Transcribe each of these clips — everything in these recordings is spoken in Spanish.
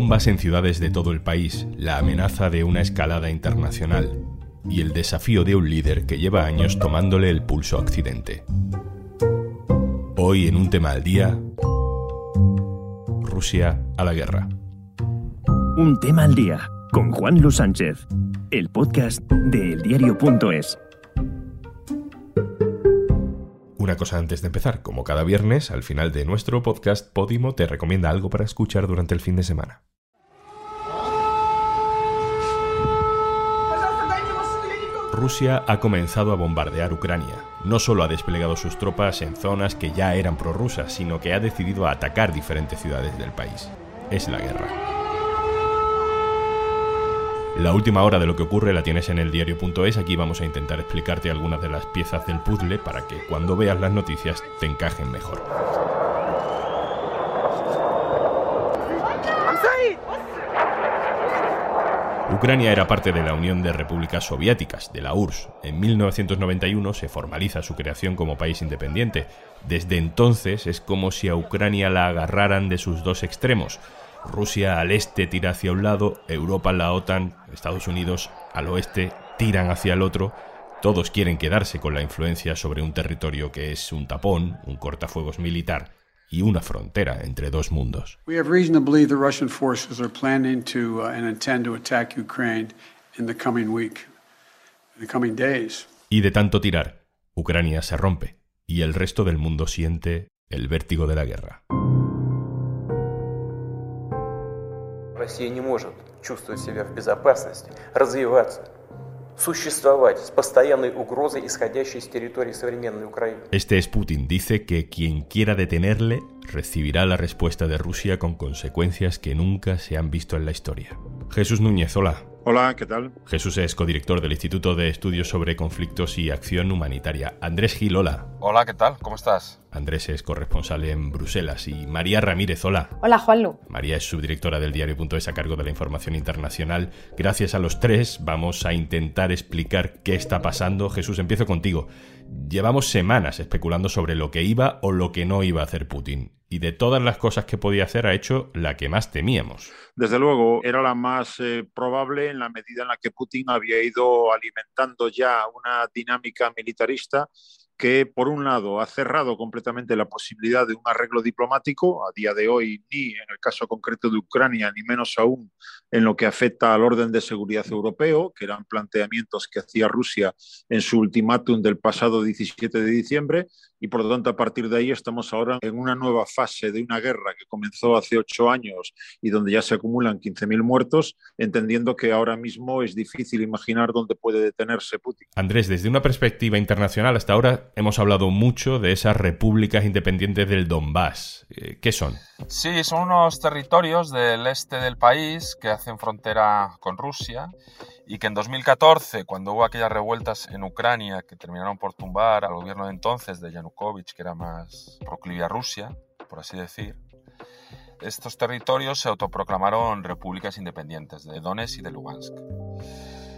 Bombas en ciudades de todo el país, la amenaza de una escalada internacional y el desafío de un líder que lleva años tomándole el pulso a Occidente. Hoy en un tema al día, Rusia a la guerra. Un tema al día con Juan Luis Sánchez, el podcast de eldiario.es. Una cosa antes de empezar, como cada viernes, al final de nuestro podcast, Podimo te recomienda algo para escuchar durante el fin de semana. Rusia ha comenzado a bombardear Ucrania. No solo ha desplegado sus tropas en zonas que ya eran prorrusas, sino que ha decidido atacar diferentes ciudades del país. Es la guerra. La última hora de lo que ocurre la tienes en el diario.es. Aquí vamos a intentar explicarte algunas de las piezas del puzzle para que cuando veas las noticias te encajen mejor. Ucrania era parte de la Unión de Repúblicas Soviéticas, de la URSS. En 1991 se formaliza su creación como país independiente. Desde entonces es como si a Ucrania la agarraran de sus dos extremos. Rusia al este tira hacia un lado, Europa, la OTAN, Estados Unidos al oeste tiran hacia el otro. Todos quieren quedarse con la influencia sobre un territorio que es un tapón, un cortafuegos militar y una frontera entre dos mundos. We have reason to believe the Russian forces are planning to uh, and intend to attack Ukraine in the coming week, in the coming days. Y de tanto tirar, Ucrania se rompe y el resto del mundo siente el vértigo de la guerra. Россия не может чувствовать себя в безопасности, развиваться, существовать с постоянной угрозой, исходящей с территории современной Украины. Este es Putin. Dice que quien quiera detenerle recibirá la respuesta de Rusia con consecuencias que nunca se han visto en la historia. Jesús Núñez, hola. Hola, ¿qué tal? Jesús es codirector del Instituto de Estudios sobre Conflictos y Acción Humanitaria. Andrés Gil, hola. Hola, ¿qué tal? ¿Cómo estás? Andrés es corresponsal en Bruselas. Y María Ramírez, hola. Hola, Juanlu. María es subdirectora del diario.es a cargo de la información internacional. Gracias a los tres vamos a intentar explicar qué está pasando. Jesús, empiezo contigo. Llevamos semanas especulando sobre lo que iba o lo que no iba a hacer Putin. Y de todas las cosas que podía hacer ha hecho la que más temíamos. Desde luego, era la más eh, probable en la medida en la que Putin había ido alimentando ya una dinámica militarista que, por un lado, ha cerrado completamente la posibilidad de un arreglo diplomático, a día de hoy ni en el caso concreto de Ucrania, ni menos aún en lo que afecta al orden de seguridad europeo, que eran planteamientos que hacía Rusia en su ultimátum del pasado 17 de diciembre, y por lo tanto a partir de ahí estamos ahora en una nueva fase de una guerra que comenzó hace ocho años y donde ya se acumulan 15.000 muertos, entendiendo que ahora mismo es difícil imaginar dónde puede detenerse Putin. Andrés, desde una perspectiva internacional hasta ahora hemos hablado mucho de esas repúblicas independientes del Donbass. Eh, ¿Qué son? Sí, son unos territorios del este del país que hacen frontera con Rusia y que en 2014, cuando hubo aquellas revueltas en Ucrania que terminaron por tumbar al gobierno de entonces de Yanukovych, que era más proclive a Rusia, por así decir, estos territorios se autoproclamaron repúblicas independientes de Donetsk y de Lugansk.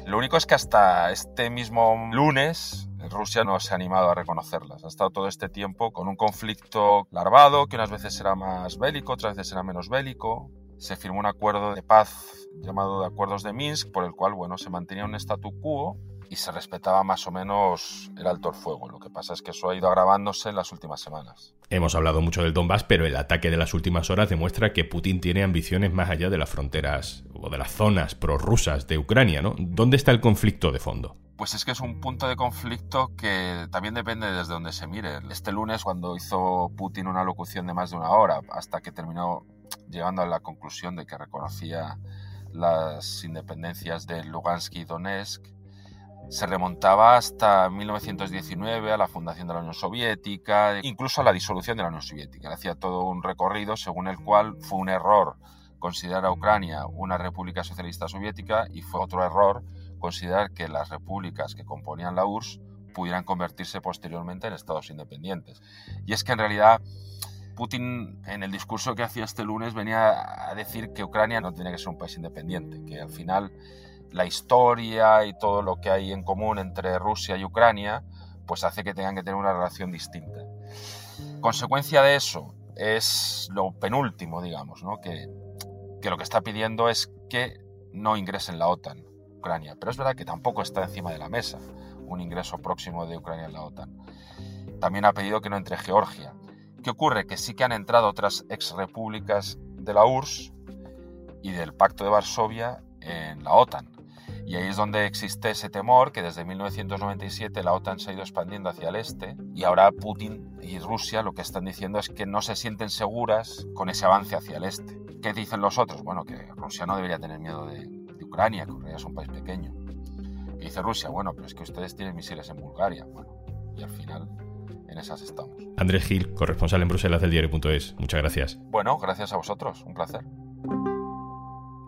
Lo único es que hasta este mismo lunes Rusia no se ha animado a reconocerlas. Ha estado todo este tiempo con un conflicto larvado, que unas veces será más bélico, otras veces será menos bélico. Se firmó un acuerdo de paz llamado de Acuerdos de Minsk, por el cual bueno, se mantenía un statu quo y se respetaba más o menos el alto el fuego. Lo que pasa es que eso ha ido agravándose en las últimas semanas. Hemos hablado mucho del Donbass, pero el ataque de las últimas horas demuestra que Putin tiene ambiciones más allá de las fronteras o de las zonas prorrusas de Ucrania, ¿no? ¿Dónde está el conflicto de fondo? Pues es que es un punto de conflicto que también depende desde donde se mire. Este lunes, cuando hizo Putin una locución de más de una hora, hasta que terminó llegando a la conclusión de que reconocía las independencias de Lugansk y Donetsk, se remontaba hasta 1919, a la fundación de la Unión Soviética, incluso a la disolución de la Unión Soviética. Hacía todo un recorrido según el cual fue un error considerar a Ucrania una república socialista soviética y fue otro error considerar que las repúblicas que componían la URSS pudieran convertirse posteriormente en estados independientes. Y es que en realidad Putin en el discurso que hacía este lunes venía a decir que Ucrania no tiene que ser un país independiente, que al final la historia y todo lo que hay en común entre Rusia y Ucrania pues hace que tengan que tener una relación distinta. Consecuencia de eso es lo penúltimo, digamos, ¿no? que que lo que está pidiendo es que no ingrese en la OTAN, Ucrania. Pero es verdad que tampoco está encima de la mesa un ingreso próximo de Ucrania en la OTAN. También ha pedido que no entre Georgia. ¿Qué ocurre? Que sí que han entrado otras ex repúblicas de la URSS y del Pacto de Varsovia en la OTAN. Y ahí es donde existe ese temor que desde 1997 la OTAN se ha ido expandiendo hacia el este y ahora Putin y Rusia lo que están diciendo es que no se sienten seguras con ese avance hacia el este. ¿Qué dicen los otros? Bueno, que Rusia no debería tener miedo de, Ucrania, que Ucrania es un país pequeño. Y dice Rusia, bueno, pero es que ustedes tienen misiles en Bulgaria. Bueno, y al final en esas estamos. Andrés Gil, corresponsal en Bruselas del diario.es. Muchas gracias. Bueno, gracias a vosotros. Un placer.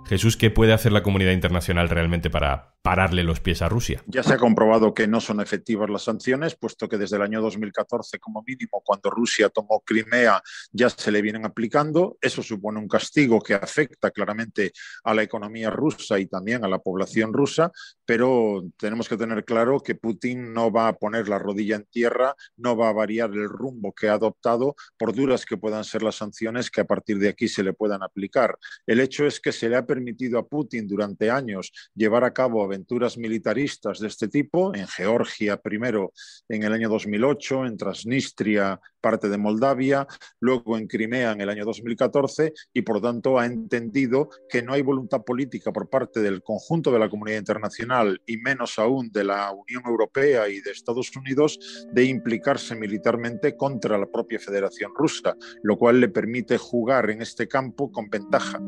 Jesús, ¿qué puede hacer la comunidad internacional realmente para pararle los pies a Rusia. Ya se ha comprobado que no son efectivas las sanciones, puesto que desde el año 2014, como mínimo, cuando Rusia tomó Crimea, ya se le vienen aplicando. Eso supone un castigo que afecta claramente a la economía rusa y también a la población rusa, pero tenemos que tener claro que Putin no va a poner la rodilla en tierra, no va a variar el rumbo que ha adoptado, por duras que puedan ser las sanciones que a partir de aquí se le puedan aplicar. El hecho es que se le ha permitido a Putin durante años llevar a cabo aventuras militaristas de este tipo, en Georgia primero en el año 2008, en Transnistria, parte de Moldavia, luego en Crimea en el año 2014 y por tanto ha entendido que no hay voluntad política por parte del conjunto de la comunidad internacional y menos aún de la Unión Europea y de Estados Unidos de implicarse militarmente contra la propia Federación Rusa, lo cual le permite jugar en este campo con ventaja.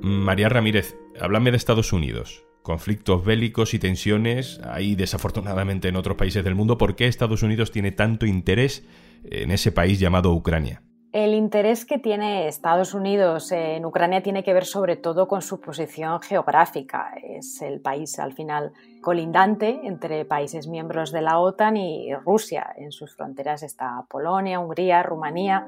María Ramírez, háblame de Estados Unidos. Conflictos bélicos y tensiones hay desafortunadamente en otros países del mundo. ¿Por qué Estados Unidos tiene tanto interés en ese país llamado Ucrania? El interés que tiene Estados Unidos en Ucrania tiene que ver sobre todo con su posición geográfica. Es el país al final colindante entre países miembros de la OTAN y Rusia. En sus fronteras está Polonia, Hungría, Rumanía.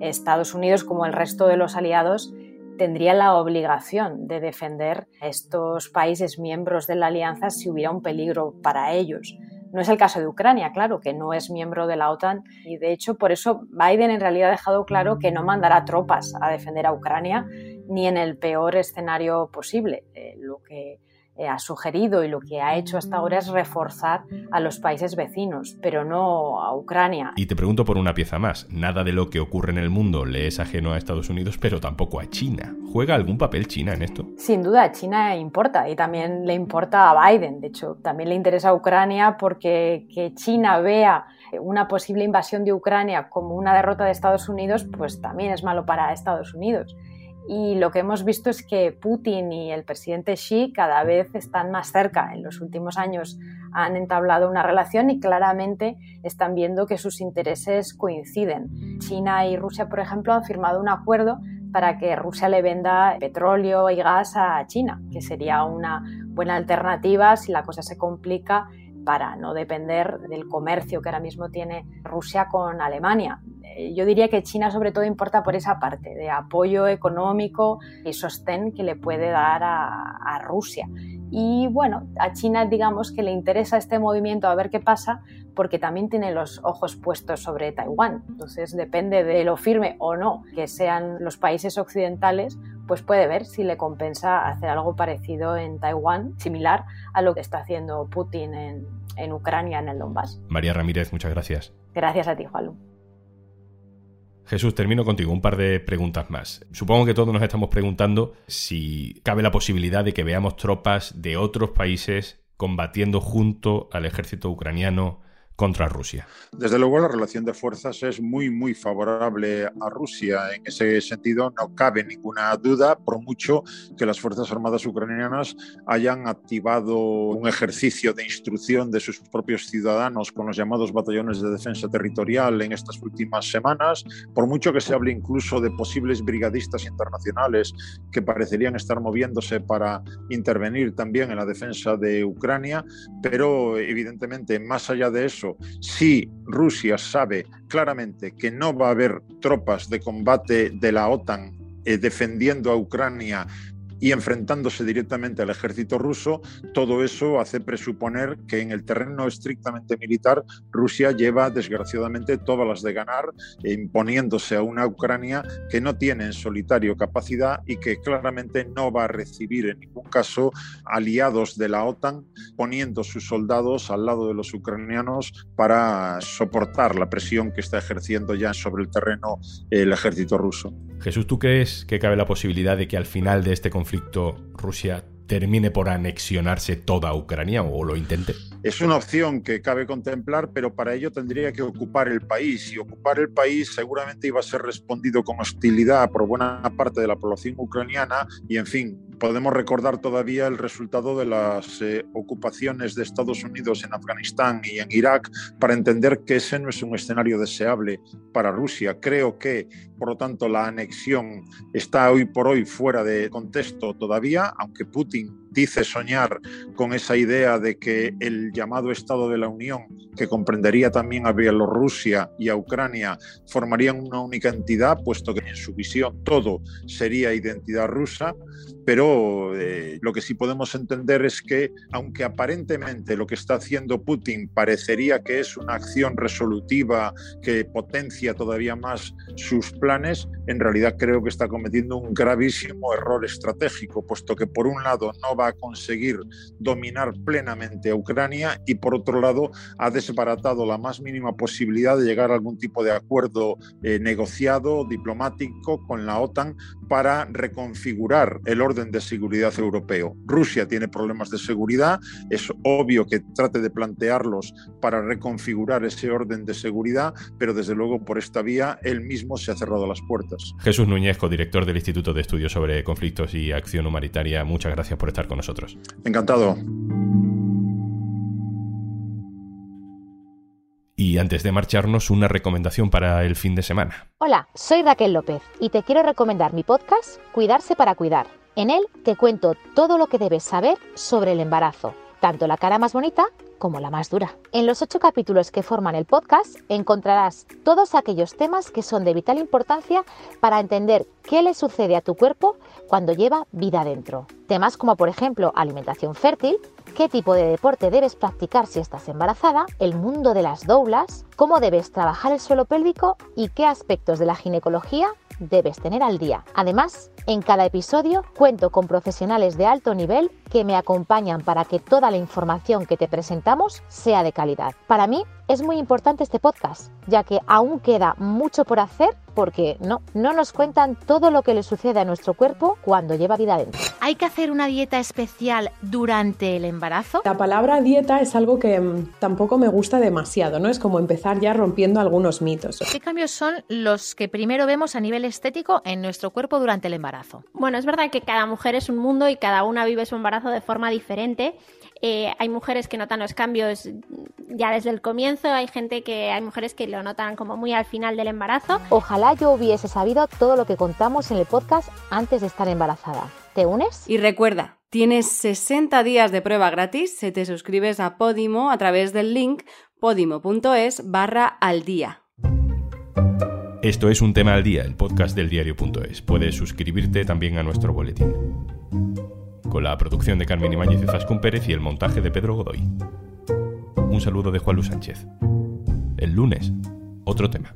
Estados Unidos, como el resto de los aliados, tendría la obligación de defender a estos países miembros de la alianza si hubiera un peligro para ellos. No es el caso de Ucrania, claro, que no es miembro de la OTAN y de hecho por eso Biden en realidad ha dejado claro que no mandará tropas a defender a Ucrania ni en el peor escenario posible. Eh, lo que ha sugerido y lo que ha hecho hasta ahora es reforzar a los países vecinos, pero no a Ucrania. Y te pregunto por una pieza más. Nada de lo que ocurre en el mundo le es ajeno a Estados Unidos, pero tampoco a China. ¿Juega algún papel China en esto? Sin duda, China importa y también le importa a Biden. De hecho, también le interesa a Ucrania porque que China vea una posible invasión de Ucrania como una derrota de Estados Unidos, pues también es malo para Estados Unidos. Y lo que hemos visto es que Putin y el presidente Xi cada vez están más cerca. En los últimos años han entablado una relación y claramente están viendo que sus intereses coinciden. China y Rusia, por ejemplo, han firmado un acuerdo para que Rusia le venda petróleo y gas a China, que sería una buena alternativa si la cosa se complica para no depender del comercio que ahora mismo tiene Rusia con Alemania. Eh, yo diría que China sobre todo importa por esa parte de apoyo económico y sostén que le puede dar a, Rusia. Y bueno, a China digamos que le interesa este movimiento a ver qué pasa porque también tiene los ojos puestos sobre Taiwán. Entonces depende de lo firme o no que sean los países occidentales, pues puede ver si le compensa hacer algo parecido en Taiwán, similar a lo que está haciendo Putin en, en Ucrania, en el Donbass. María Ramírez, muchas gracias. Gracias a ti, Juan. Jesús, termino contigo un par de preguntas más. Supongo que todos nos estamos preguntando si cabe la posibilidad de que veamos tropas de otros países combatiendo junto al ejército ucraniano contra Rusia. Desde luego la relación de fuerzas es muy, muy favorable a Rusia. En ese sentido no cabe ninguna duda, por mucho que las Fuerzas Armadas ucranianas hayan activado un ejercicio de instrucción de sus propios ciudadanos con los llamados batallones de defensa territorial en estas últimas semanas, por mucho que se hable incluso de posibles brigadistas internacionales que parecerían estar moviéndose para intervenir también en la defensa de Ucrania, pero evidentemente más allá de eso, si Rusia sabe claramente que no va a haber tropas de combate de la OTAN eh, defendiendo a Ucrania y enfrentándose directamente al ejército ruso, todo eso hace presuponer que en el terreno estrictamente militar Rusia lleva desgraciadamente todas las de ganar, imponiéndose a una Ucrania que no tiene en solitario capacidad y que claramente no va a recibir en ningún caso aliados de la OTAN poniendo sus soldados al lado de los ucranianos para soportar la presión que está ejerciendo ya sobre el terreno el ejército ruso. Jesús, ¿tú crees que cabe la posibilidad de que al final de este conflicto Rusia termine por anexionarse toda Ucrania o lo intente? Es una opción que cabe contemplar, pero para ello tendría que ocupar el país y ocupar el país seguramente iba a ser respondido con hostilidad por buena parte de la población ucraniana y, en fin, podemos recordar todavía el resultado de las eh, ocupaciones de Estados Unidos en Afganistán y en Irak para entender que ese no es un escenario deseable para Rusia. Creo que, por lo tanto, la anexión está hoy por hoy fuera de contexto todavía, aunque Putin dice soñar con esa idea de que el llamado Estado de la Unión, que comprendería también a Bielorrusia y a Ucrania, formarían una única entidad, puesto que en su visión todo sería identidad rusa, pero eh, lo que sí podemos entender es que, aunque aparentemente lo que está haciendo Putin parecería que es una acción resolutiva que potencia todavía más sus planes, en realidad creo que está cometiendo un gravísimo error estratégico, puesto que por un lado no va a conseguir dominar plenamente a Ucrania y por otro lado ha desbaratado la más mínima posibilidad de llegar a algún tipo de acuerdo eh, negociado, diplomático con la OTAN para reconfigurar el orden de seguridad europeo. Rusia tiene problemas de seguridad, es obvio que trate de plantearlos para reconfigurar ese orden de seguridad, pero desde luego por esta vía él mismo se ha cerrado las puertas. Jesús Núñez, director del Instituto de Estudios sobre Conflictos y Acción Humanitaria, muchas gracias por estar con nosotros. Encantado. Y antes de marcharnos, una recomendación para el fin de semana. Hola, soy Raquel López y te quiero recomendar mi podcast Cuidarse para Cuidar. En él te cuento todo lo que debes saber sobre el embarazo, tanto la cara más bonita como la más dura. En los ocho capítulos que forman el podcast encontrarás todos aquellos temas que son de vital importancia para entender qué le sucede a tu cuerpo cuando lleva vida dentro. Temas como por ejemplo alimentación fértil, qué tipo de deporte debes practicar si estás embarazada, el mundo de las doulas, cómo debes trabajar el suelo pélvico y qué aspectos de la ginecología debes tener al día. Además, en cada episodio cuento con profesionales de alto nivel que me acompañan para que toda la información que te presentamos sea de calidad. Para mí es muy importante este podcast, ya que aún queda mucho por hacer porque no, no nos cuentan todo lo que le sucede a nuestro cuerpo cuando lleva vida dentro. ¿Hay que hacer una dieta especial durante el embarazo? La palabra dieta es algo que mm, tampoco me gusta demasiado, ¿no? Es como empezar ya rompiendo algunos mitos. ¿Qué cambios son los que primero vemos a nivel estético en nuestro cuerpo durante el embarazo? Bueno, es verdad que cada mujer es un mundo y cada una vive su embarazo de forma diferente. Eh, hay mujeres que notan los cambios ya desde el comienzo, hay gente que hay mujeres que lo notan como muy al final del embarazo. Ojalá yo hubiese sabido todo lo que contamos en el podcast antes de estar embarazada. ¿Te unes? Y recuerda, tienes 60 días de prueba gratis si te suscribes a Podimo a través del link podimo.es barra al día. Esto es Un Tema al Día, el podcast del diario.es. Puedes suscribirte también a nuestro boletín. Con la producción de Carmen Ibáñez y Zascún Pérez y el montaje de Pedro Godoy. Un saludo de Juan Luis Sánchez. El lunes, otro tema.